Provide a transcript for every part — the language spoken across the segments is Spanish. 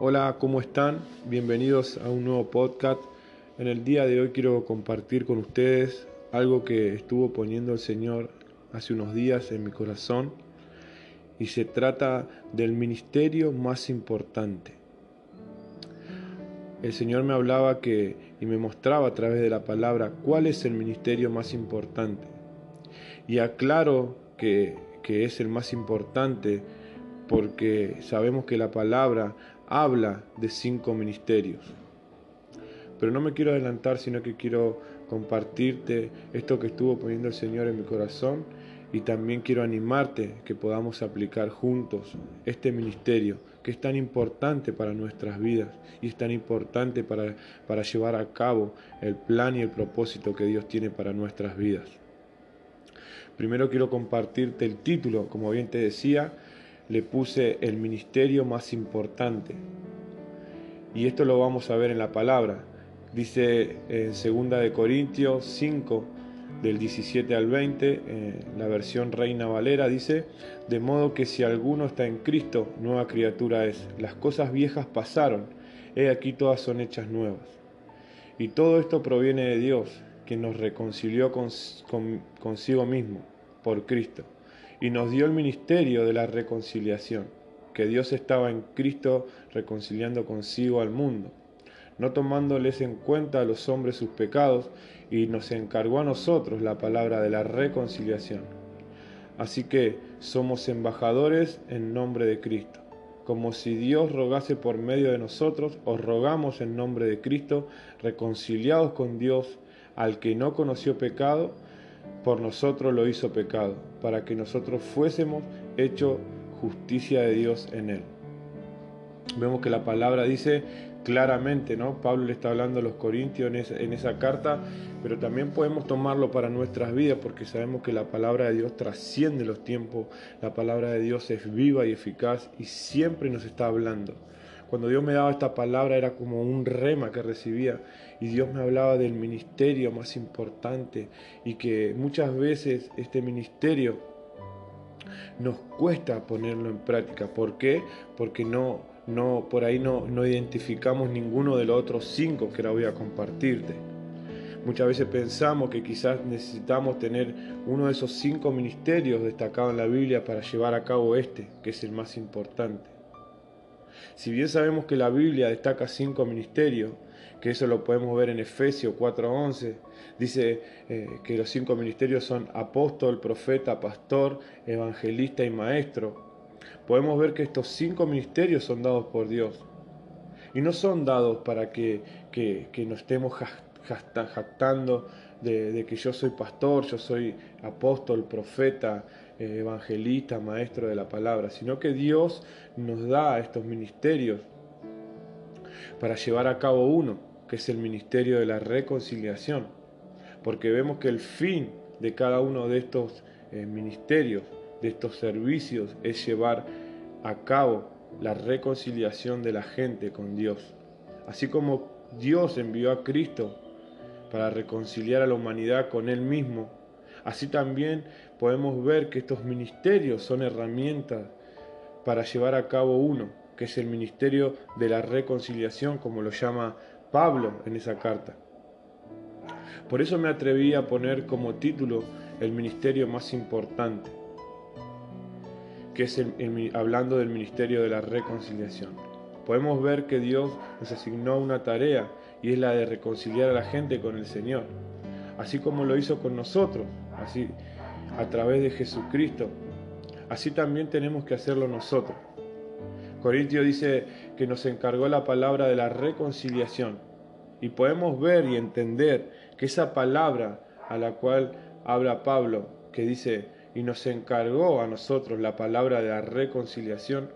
Hola, ¿cómo están? Bienvenidos a un nuevo podcast. En el día de hoy quiero compartir con ustedes algo que estuvo poniendo el Señor hace unos días en mi corazón y se trata del ministerio más importante. El Señor me hablaba que y me mostraba a través de la palabra cuál es el ministerio más importante. Y aclaro que, que es el más importante porque sabemos que la palabra habla de cinco ministerios. Pero no me quiero adelantar, sino que quiero compartirte esto que estuvo poniendo el Señor en mi corazón y también quiero animarte que podamos aplicar juntos este ministerio que es tan importante para nuestras vidas y es tan importante para, para llevar a cabo el plan y el propósito que Dios tiene para nuestras vidas. Primero quiero compartirte el título, como bien te decía, le puse el ministerio más importante. Y esto lo vamos a ver en la palabra. Dice en 2 de Corintios 5 del 17 al 20, la versión Reina Valera dice, de modo que si alguno está en Cristo, nueva criatura es. Las cosas viejas pasaron, he aquí todas son hechas nuevas. Y todo esto proviene de Dios, que nos reconcilió consigo mismo por Cristo y nos dio el ministerio de la reconciliación, que Dios estaba en Cristo reconciliando consigo al mundo, no tomándoles en cuenta a los hombres sus pecados, y nos encargó a nosotros la palabra de la reconciliación. Así que somos embajadores en nombre de Cristo. Como si Dios rogase por medio de nosotros, os rogamos en nombre de Cristo, reconciliados con Dios, al que no conoció pecado, por nosotros lo hizo pecado, para que nosotros fuésemos hecho justicia de Dios en él. Vemos que la palabra dice claramente, ¿no? Pablo le está hablando a los corintios en esa, en esa, carta, pero también podemos tomarlo para nuestras vidas porque sabemos que la palabra de Dios trasciende los tiempos, la palabra de Dios es viva y eficaz y siempre nos está hablando. Cuando Dios me daba esta palabra era como un rema que recibía y Dios me hablaba del ministerio más importante y que muchas veces este ministerio nos cuesta ponerlo en práctica. ¿Por qué? Porque no, no, por ahí no, no identificamos ninguno de los otros cinco que ahora voy a compartirte. Muchas veces pensamos que quizás necesitamos tener uno de esos cinco ministerios destacados en la Biblia para llevar a cabo este, que es el más importante. Si bien sabemos que la Biblia destaca cinco ministerios, que eso lo podemos ver en Efesios 4:11, dice eh, que los cinco ministerios son apóstol, profeta, pastor, evangelista y maestro. Podemos ver que estos cinco ministerios son dados por Dios. Y no son dados para que, que, nos estemos jactando de, que yo soy pastor, yo soy apóstol, profeta, evangelista, maestro de la palabra, sino que Dios nos da estos ministerios para llevar a cabo uno, que es el ministerio de la reconciliación, porque vemos que el fin de cada uno de estos eh, ministerios, de estos servicios, es llevar a cabo la reconciliación de la gente con Dios. Así como Dios envió a Cristo para reconciliar a la humanidad con Él mismo, Así también podemos ver que estos ministerios son herramientas para llevar a cabo uno, que es el ministerio de la reconciliación, como lo llama Pablo en esa carta. Por eso me atreví a poner como título el ministerio más importante, que es hablando del ministerio de la reconciliación. Podemos ver que Dios nos asignó una tarea y es la de reconciliar a la gente con el Señor, así como lo hizo con nosotros así a través de Jesucristo, así también tenemos que hacerlo nosotros. Corintio dice que nos encargó la palabra de la reconciliación. Y podemos ver y entender que esa palabra a la cual habla Pablo, que dice, y nos encargó a nosotros la palabra de la reconciliación,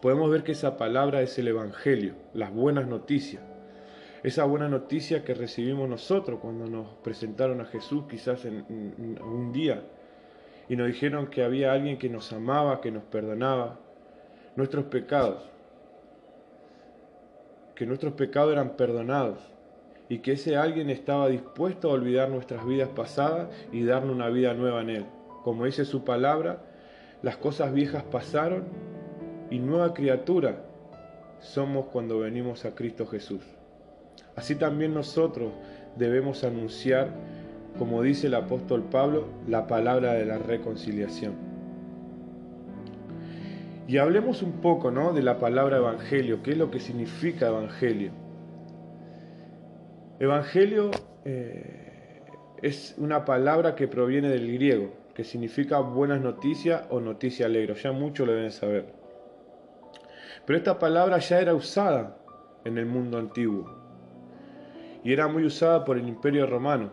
podemos ver que esa palabra es el Evangelio, las buenas noticias esa buena noticia que recibimos nosotros cuando nos presentaron a Jesús quizás en, un día y nos dijeron que había alguien que nos amaba, que nos perdonaba nuestros pecados, que nuestros pecados eran perdonados y que ese alguien estaba dispuesto a olvidar nuestras vidas pasadas y darnos una vida nueva en Él. Como dice su palabra, las cosas viejas pasaron y nueva criatura somos cuando venimos a Cristo Jesús. Así también nosotros debemos anunciar, como dice el apóstol Pablo, la palabra de la reconciliación. Y hablemos un poco ¿no? de la palabra evangelio, qué es lo que significa evangelio. Evangelio eh, es una palabra que proviene del griego, que significa buenas noticias o noticia alegre, ya muchos lo deben saber. Pero esta palabra ya era usada en el mundo antiguo y era muy usada por el imperio romano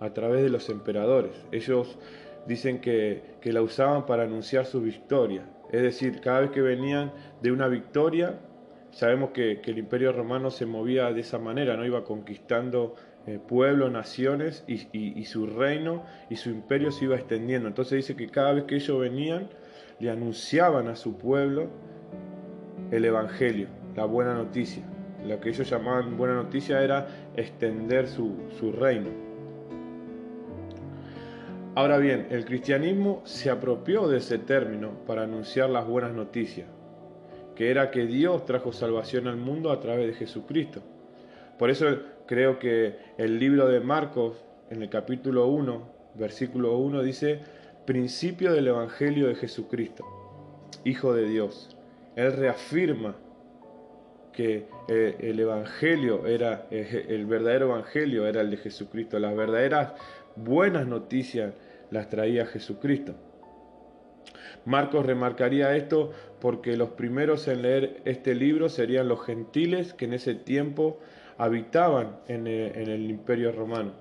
a través de los emperadores. Ellos dicen que, la usaban para anunciar su victoria. Es decir, cada vez que venían de una victoria, sabemos que, el imperio romano se movía de esa manera, no iba conquistando eh, pueblos, naciones y, y, su reino y su imperio se iba extendiendo. Entonces dice que cada vez que ellos venían, le anunciaban a su pueblo el Evangelio, la buena noticia. Lo que ellos llamaban buena noticia era extender su, su reino. Ahora bien, el cristianismo se apropió de ese término para anunciar las buenas noticias, que era que Dios trajo salvación al mundo a través de Jesucristo. Por eso creo que el libro de Marcos, en el capítulo 1, versículo 1, dice, principio del Evangelio de Jesucristo, Hijo de Dios. Él reafirma que eh, el evangelio era eh, el verdadero evangelio era el de Jesucristo, las verdaderas buenas noticias las traía Jesucristo. Marcos remarcaría esto porque los primeros en leer este libro serían los gentiles que en ese tiempo habitaban en el, en el imperio romano.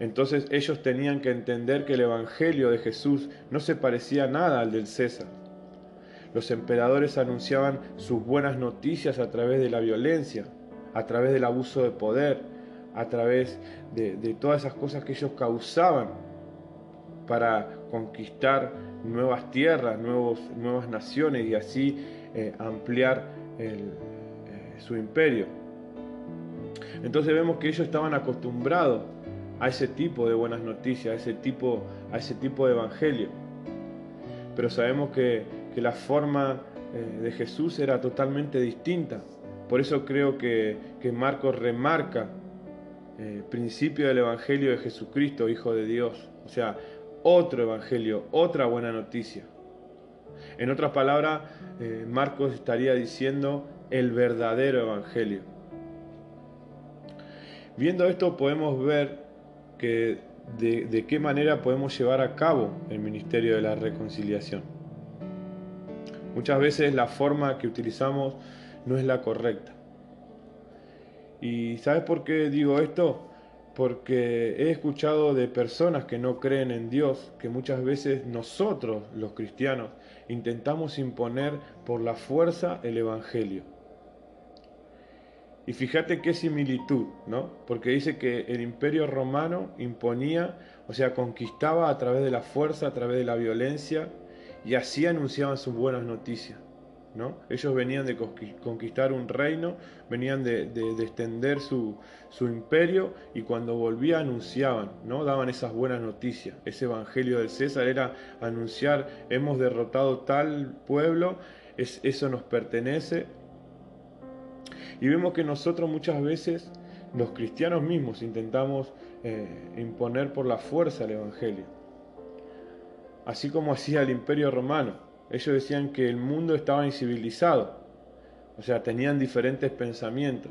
Entonces ellos tenían que entender que el Evangelio de Jesús no se parecía nada al del César los emperadores anunciaban sus buenas noticias a través de la violencia, a través del abuso de poder, a través de, todas esas cosas que ellos causaban para conquistar nuevas tierras, nuevos, nuevas naciones y así eh, ampliar eh, su imperio. Entonces vemos que ellos estaban acostumbrados a ese tipo de buenas noticias, a ese tipo, a ese tipo de evangelio. Pero sabemos que que la forma eh, de Jesús era totalmente distinta. Por eso creo que, Marcos remarca eh, principio del Evangelio de Jesucristo, Hijo de Dios. O sea, otro Evangelio, otra buena noticia. En otras palabras, eh, Marcos estaría diciendo el verdadero Evangelio. Viendo esto podemos ver que de qué manera podemos llevar a cabo el ministerio de la reconciliación. Muchas veces la forma que utilizamos no es la correcta. ¿Y sabes por qué digo esto? Porque he escuchado de personas que no creen en Dios que muchas veces nosotros, los cristianos, intentamos imponer por la fuerza el Evangelio. Y fíjate qué similitud, ¿no? Porque dice que el imperio romano imponía, o sea, conquistaba a través de la fuerza, a través de la violencia, y así anunciaban sus buenas noticias. ¿no? Ellos venían de conquistar un reino, venían de, extender su, imperio y cuando volvían anunciaban, ¿no? daban esas buenas noticias. Ese evangelio del César era anunciar, hemos derrotado tal pueblo, es, eso nos pertenece. Y vemos que nosotros muchas veces, los cristianos mismos, intentamos eh, imponer por la fuerza el evangelio así como hacía el imperio romano. Ellos decían que el mundo estaba incivilizado, o sea, tenían diferentes pensamientos,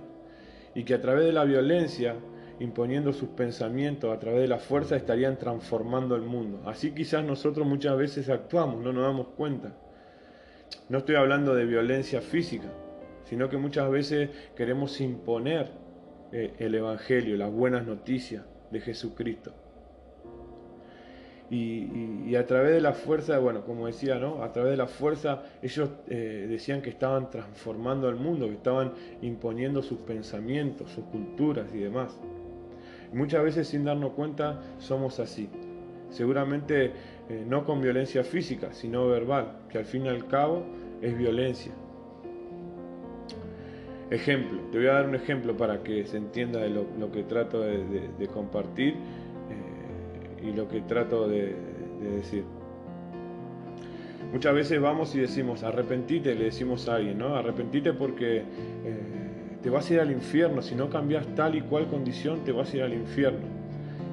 y que a través de la violencia, imponiendo sus pensamientos, a través de la fuerza, estarían transformando el mundo. Así quizás nosotros muchas veces actuamos, no nos damos cuenta. No estoy hablando de violencia física, sino que muchas veces queremos imponer eh, el Evangelio, las buenas noticias de Jesucristo. Y, a través de la fuerza, bueno, como decía, ¿no? A través de la fuerza ellos eh, decían que estaban transformando el mundo, que estaban imponiendo sus pensamientos, sus culturas y demás. muchas veces sin darnos cuenta somos así. Seguramente eh, no con violencia física, sino verbal, que al fin y al cabo es violencia. Ejemplo, te voy a dar un ejemplo para que se entienda de lo, que trato de compartir y lo que trato de, decir. Muchas veces vamos y decimos, arrepentite, le decimos a alguien, ¿no? Arrepentite porque eh, te vas a ir al infierno, si no cambias tal y cual condición, te vas a ir al infierno.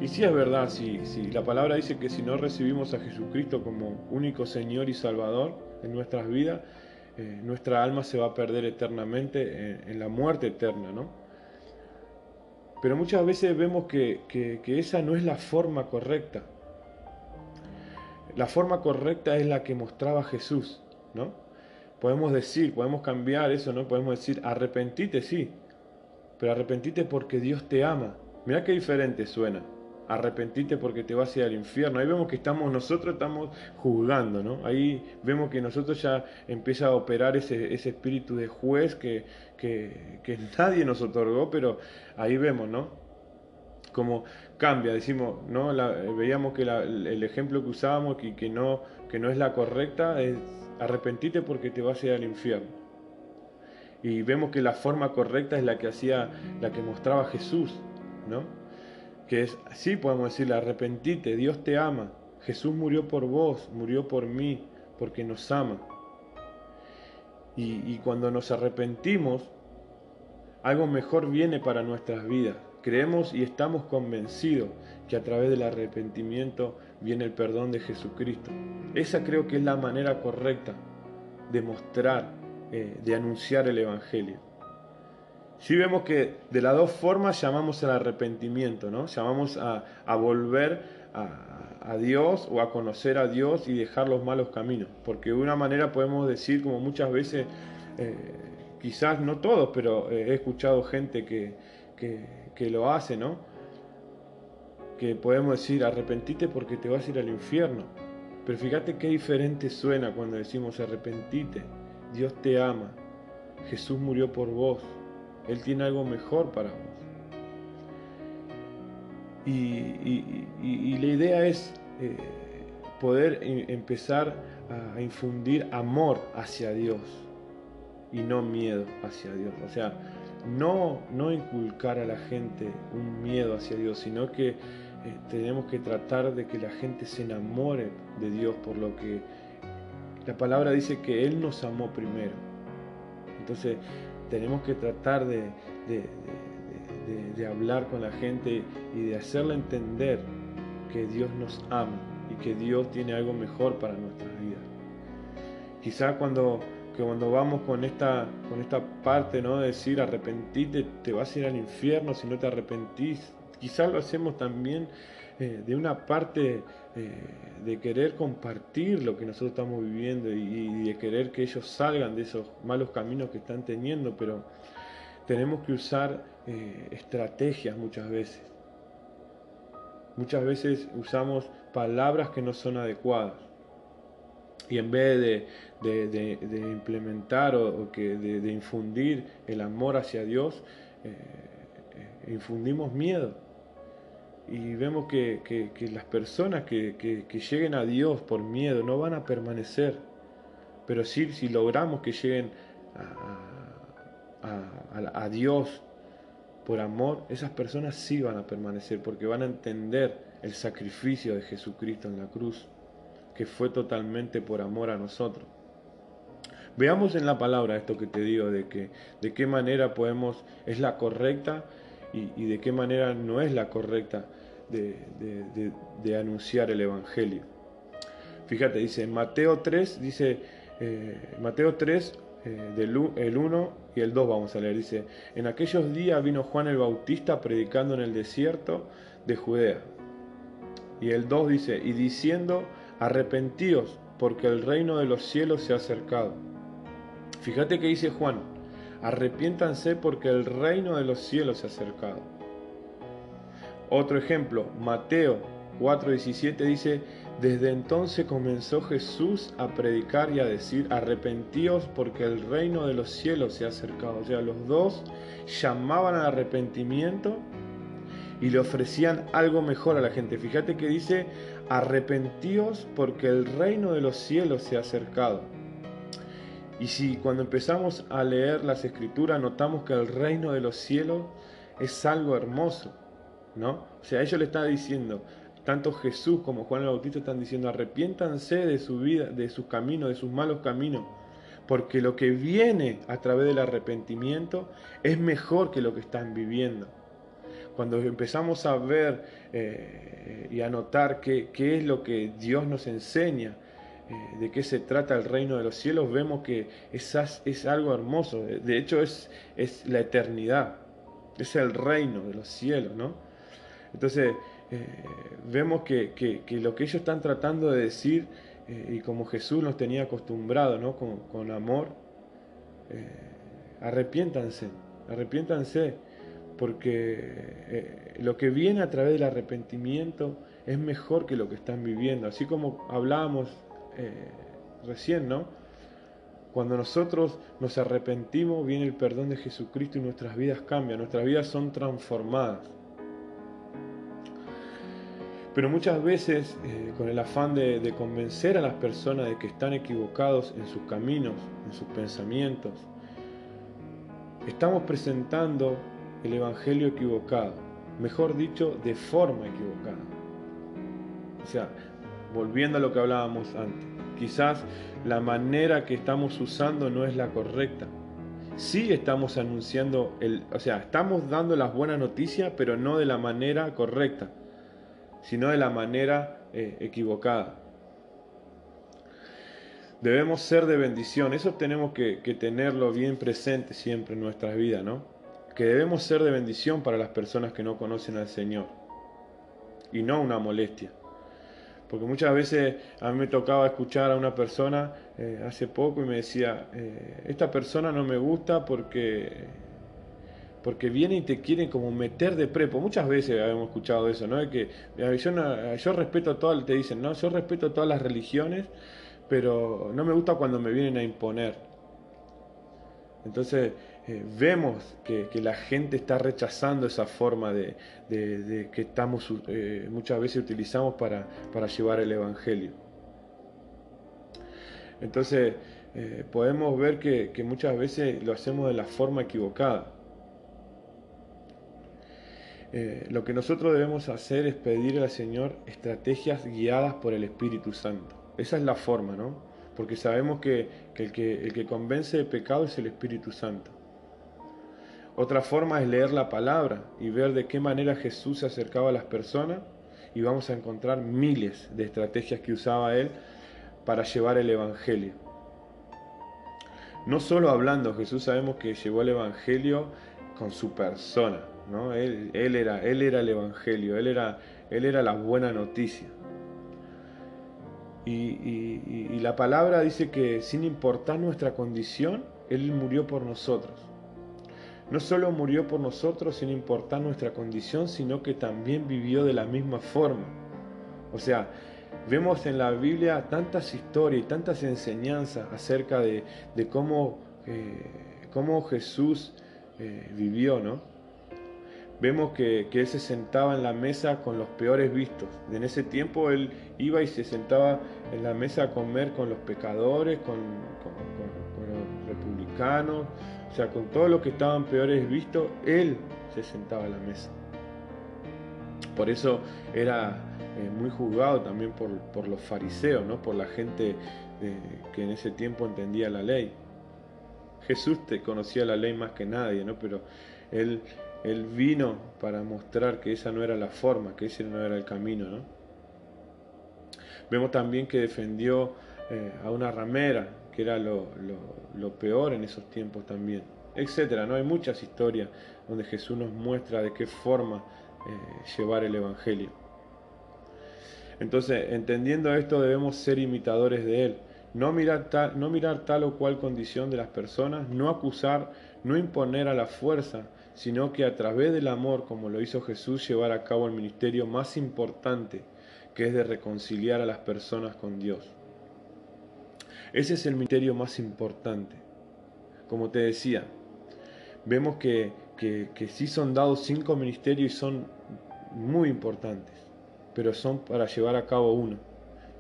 Y sí es verdad, si, la palabra dice que si no recibimos a Jesucristo como único Señor y Salvador en nuestras vidas, eh, nuestra alma se va a perder eternamente en, en la muerte eterna, ¿no? Pero muchas veces vemos que, que, esa no es la forma correcta. La forma correcta es la que mostraba Jesús, ¿no? Podemos decir, podemos cambiar eso, ¿no? Podemos decir, arrepentite, sí, pero arrepentite porque Dios te ama. Mira qué diferente suena. Arrepentite porque te vas a ir al infierno. Ahí vemos que estamos, nosotros estamos juzgando, ¿no? Ahí vemos que nosotros ya empieza a operar ese, ese espíritu de juez que, que, que nadie nos otorgó, pero ahí vemos, ¿no? como cambia, decimos, ¿no? veíamos que el ejemplo que usábamos y que no, que no es la correcta es arrepentite porque te vas a ir al infierno. Y vemos que la forma correcta es la que hacía, la que mostraba Jesús, ¿no? Que es, sí podemos decirle, arrepentite, Dios te ama, Jesús murió por vos, murió por mí, porque nos ama. y cuando nos arrepentimos, algo mejor viene para nuestras vidas. Creemos y estamos convencidos que a través del arrepentimiento viene el perdón de Jesucristo. Esa creo que es la manera correcta de mostrar, eh, de anunciar el Evangelio. Si vemos que de las dos formas llamamos al arrepentimiento, ¿no? Llamamos a, volver a, Dios o a conocer a Dios y dejar los malos caminos. Porque de una manera podemos decir, como muchas veces, eh, quizás no todos, pero eh, he escuchado gente que, que, lo hace, ¿no? Que podemos decir, arrepentite porque te vas a ir al infierno. Pero fíjate qué diferente suena cuando decimos arrepentite. Dios te ama. Jesús murió por vos. Él tiene algo mejor para vos. Y, la idea es eh, poder empezar a infundir amor hacia Dios y no miedo hacia Dios. O sea, no, no inculcar a la gente un miedo hacia Dios, sino que eh, tenemos que tratar de que la gente se enamore de Dios por lo que la palabra dice que Él nos amó primero. Entonces tenemos que tratar de, de, hablar con la gente y de hacerle entender que Dios nos ama y que Dios tiene algo mejor para nuestras vidas. Quizá cuando que cuando vamos con esta, con esta parte ¿no? de decir arrepentite, te vas a ir al infierno si no te arrepentís, quizás lo hacemos también eh, de una parte eh, de querer compartir lo que nosotros estamos viviendo y, de querer que ellos salgan de esos malos caminos que están teniendo, pero tenemos que usar eh, estrategias muchas veces. Muchas veces usamos palabras que no son adecuadas y en vez de, implementar o, que de, infundir el amor hacia Dios, infundimos miedo. Y vemos que, las personas que, lleguen a Dios por miedo no van a permanecer. Pero si logramos que lleguen a, a Dios por amor, esas personas sí van a permanecer porque van a entender el sacrificio de Jesucristo en la cruz que fue totalmente por amor a nosotros. Veamos en la palabra esto que te digo, de que de qué manera podemos, es la correcta y, de qué manera no es la correcta de, anunciar el Evangelio. Fíjate, dice Mateo 3, dice eh, Mateo 3, eh, del, el 1 y el 2 vamos a leer, dice, en aquellos días vino Juan el Bautista predicando en el desierto de Judea. Y el 2 dice, y diciendo, arrepentíos, porque el reino de los cielos se ha acercado. Fíjate que dice Juan, arrepiéntanse porque el reino de los cielos se ha acercado. Otro ejemplo, Mateo 4:17 dice, desde entonces comenzó Jesús a predicar y a decir, arrepentíos porque el reino de los cielos se ha acercado. O sea, los dos llamaban al arrepentimiento y le ofrecían algo mejor a la gente. Fíjate que dice, arrepentíos porque el reino de los cielos se ha acercado. Y si cuando empezamos a leer las escrituras notamos que el reino de los cielos es algo hermoso, ¿no? O sea, ellos le están diciendo, tanto Jesús como Juan el Bautista están diciendo, arrepiéntanse de su vida, de sus caminos, de sus malos caminos, porque lo que viene a través del arrepentimiento es mejor que lo que están viviendo. Cuando empezamos a ver eh, y a notar qué, qué, es lo que Dios nos enseña, eh, de qué se trata el reino de los cielos, vemos que es, es algo hermoso. De hecho, es, es la eternidad, es el reino de los cielos, ¿no? Entonces, eh, vemos que, lo que ellos están tratando de decir, eh, y como Jesús nos tenía acostumbrado, ¿no? con, amor, eh, arrepiéntanse, arrepiéntanse, porque lo que viene a través del arrepentimiento es mejor que lo que están viviendo, así como hablábamos recién, ¿no? Cuando nosotros nos arrepentimos, viene el perdón de Jesucristo y nuestras vidas cambian, nuestras vidas son transformadas. Pero muchas veces, eh, con el afán de, convencer a las personas de que están equivocados en sus caminos, en sus pensamientos, estamos presentando el Evangelio equivocado, mejor dicho, de forma equivocada. O sea, volviendo a lo que hablábamos antes, quizás la manera que estamos usando no es la correcta. Sí estamos anunciando, el, o sea, estamos dando las buenas noticias, pero no de la manera correcta sino de la manera eh, equivocada. Debemos ser de bendición, eso tenemos que, tenerlo bien presente siempre en nuestras vidas, ¿no? Que debemos ser de bendición para las personas que no conocen al Señor y no una molestia. Porque muchas veces a mí me tocaba escuchar a una persona eh, hace poco y me decía, eh, esta persona no me gusta porque porque vienen y te quieren como meter de prepo. Muchas veces hemos escuchado eso, ¿no? que yo, yo respeto todas, te dicen, ¿no? Yo respeto todas las religiones, pero no me gusta cuando me vienen a imponer. Entonces eh, vemos que, la gente está rechazando esa forma de, que estamos eh, muchas veces utilizamos para, llevar el Evangelio. Entonces eh, podemos ver que, que muchas veces lo hacemos de la forma equivocada. Lo que nosotros debemos hacer es pedirle al Señor estrategias guiadas por el Espíritu Santo. Esa es la forma, ¿no? Porque sabemos que, el, que el que convence de pecado es el Espíritu Santo. Otra forma es leer la palabra y ver de qué manera Jesús se acercaba a las personas y vamos a encontrar miles de estrategias que usaba Él para llevar el Evangelio. No solo hablando, Jesús sabemos que llevó el Evangelio con su persona, él, era, él era el Evangelio, él era, él era la buena noticia. Y, la palabra dice que sin importar nuestra condición, Él murió por nosotros. No solo murió por nosotros sin importar nuestra condición, sino que también vivió de la misma forma. O sea, vemos en la Biblia tantas historias y tantas enseñanzas acerca de, cómo, eh, cómo, Jesús eh, vivió, ¿no? vemos que, él se sentaba en la mesa con los peores vistos. En ese tiempo él iba y se sentaba en la mesa a comer con los pecadores, con, los republicanos, o sea, con todos los que estaban peores vistos, él se sentaba en la mesa. Por eso era eh, muy juzgado también por, los fariseos, ¿no? por la gente eh, que en ese tiempo entendía la ley. Jesús te conocía la ley más que nadie, ¿no? pero él él vino para mostrar que esa no era la forma, que ese no era el camino. ¿no? Vemos también que defendió eh, a una ramera, que era lo, peor en esos tiempos también, etcétera. ¿no? Hay muchas historias donde Jesús nos muestra de qué forma eh, llevar el Evangelio. Entonces, entendiendo esto, debemos ser imitadores de Él. No mirar, tal, no mirar tal o cual condición de las personas, no acusar, no imponer a la fuerza, sino que a través del amor, como lo hizo Jesús, llevar a cabo el ministerio más importante, que es de reconciliar a las personas con Dios. Ese es el ministerio más importante. Como te decía, vemos que, que, sí son dados cinco ministerios y son muy importantes, pero son para llevar a cabo uno.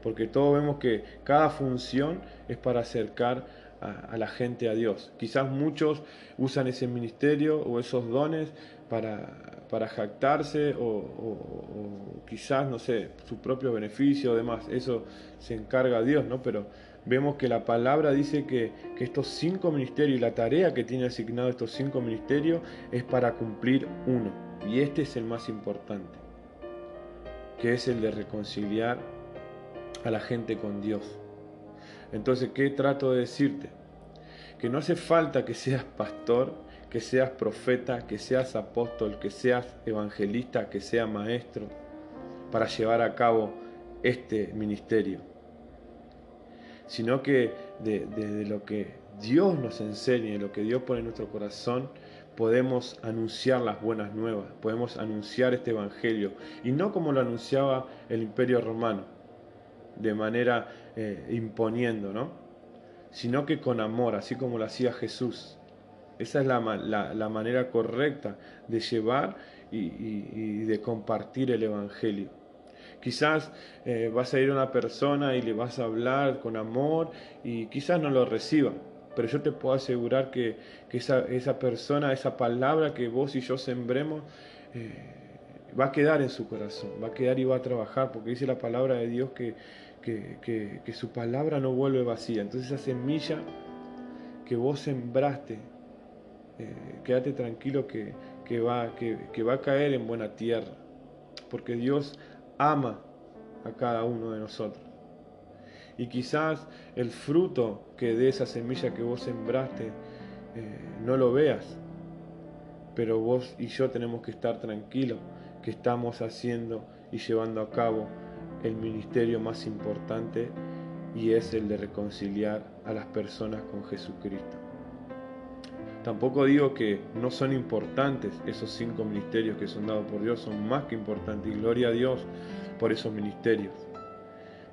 Porque todos vemos que cada función es para acercar a, la gente a Dios. Quizás muchos usan ese ministerio o esos dones para, para jactarse o, quizás, no sé, su propio beneficio o demás. Eso se encarga Dios, ¿no? Pero vemos que la palabra dice que, que estos cinco ministerios y la tarea que tiene asignado estos cinco ministerios es para cumplir uno. Y este es el más importante, que es el de reconciliar a la gente con Dios. Entonces, ¿qué trato de decirte? Que no hace falta que seas pastor, que seas profeta, que seas apóstol, que seas evangelista, que seas maestro, para llevar a cabo este ministerio. Sino que de, lo que Dios nos enseña, lo que Dios pone en nuestro corazón, podemos anunciar las buenas nuevas, podemos anunciar este evangelio, y no como lo anunciaba el imperio romano, de manera eh, imponiendo, ¿no? Sino que con amor, así como lo hacía Jesús. Esa es la, manera correcta de llevar y, de compartir el Evangelio. Quizás eh, vas a ir a una persona y le vas a hablar con amor y quizás no lo reciba, pero yo te puedo asegurar que, esa, persona, esa palabra que vos y yo sembremos, eh, va a quedar en su corazón, va a quedar y va a trabajar, porque dice la palabra de Dios que, que, su palabra no vuelve vacía. Entonces esa semilla que vos sembraste, eh, quédate tranquilo que, va, que, va a caer en buena tierra, porque Dios ama a cada uno de nosotros. Y quizás el fruto que de esa semilla que vos sembraste eh, no lo veas, pero vos y yo tenemos que estar tranquilos que estamos haciendo y llevando a cabo el ministerio más importante y es el de reconciliar a las personas con Jesucristo. Tampoco digo que no son importantes esos cinco ministerios que son dados por Dios, son más que importantes y gloria a Dios por esos ministerios.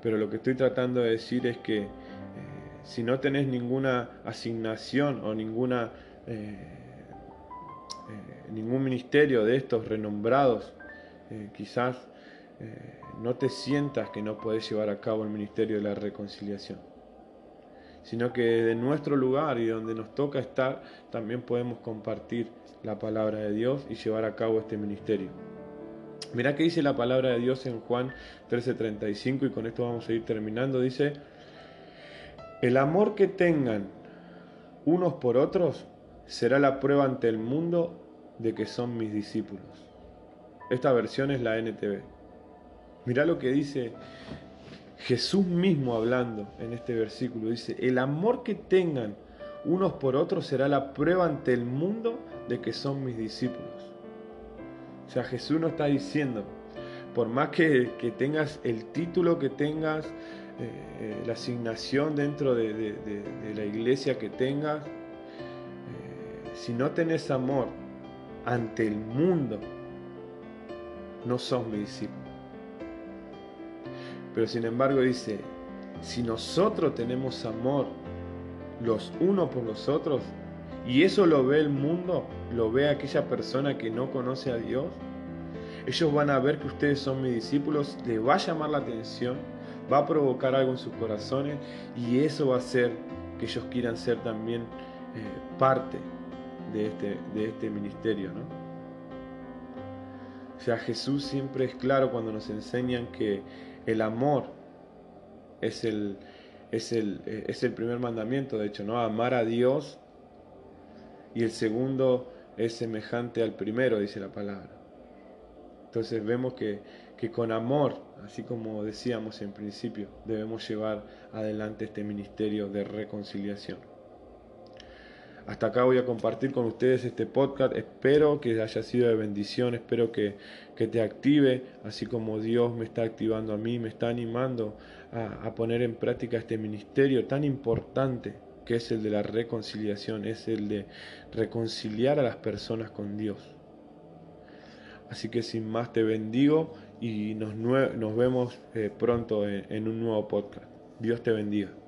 Pero lo que estoy tratando de decir es que eh, si no tenés ninguna asignación o eh, eh, ningún ministerio de estos renombrados, quizás no te sientas que no puedes llevar a cabo el ministerio de la reconciliación, sino que de nuestro lugar y donde nos toca estar, también podemos compartir la palabra de Dios y llevar a cabo este ministerio. Mirá que dice la palabra de Dios en Juan 13:35 y con esto vamos a ir terminando. Dice, el amor que tengan unos por otros será la prueba ante el mundo de que son mis discípulos. Esta versión es la NTV. Mirá lo que dice Jesús mismo hablando en este versículo. Dice, el amor que tengan unos por otros será la prueba ante el mundo de que son mis discípulos. O sea, Jesús nos está diciendo, por más que, tengas el título que tengas, eh, eh, la asignación dentro de, la iglesia que tengas, eh, si no tenés amor ante el mundo, no sos mi discípulo. Pero sin embargo dice, si nosotros tenemos amor los unos por los otros, y eso lo ve el mundo, lo ve aquella persona que no conoce a Dios, ellos van a ver que ustedes son mis discípulos, les va a llamar la atención, va a provocar algo en sus corazones y eso va a hacer que ellos quieran ser también eh, parte de este, de este ministerio. ¿no? O sea, Jesús siempre es claro cuando nos enseñan que el amor es el, es el, es el primer mandamiento, de hecho, ¿no? Amar a Dios y el segundo es semejante al primero, dice la palabra. Entonces vemos que, que, con amor, así como decíamos en principio, debemos llevar adelante este ministerio de reconciliación. Hasta acá voy a compartir con ustedes este podcast. Espero que haya sido de bendición, espero que, te active, así como Dios me está activando a mí, me está animando a, a poner en práctica este ministerio tan importante que es el de la reconciliación, es el de reconciliar a las personas con Dios. Así que sin más te bendigo y nos, nos vemos eh, pronto en un nuevo podcast. Dios te bendiga.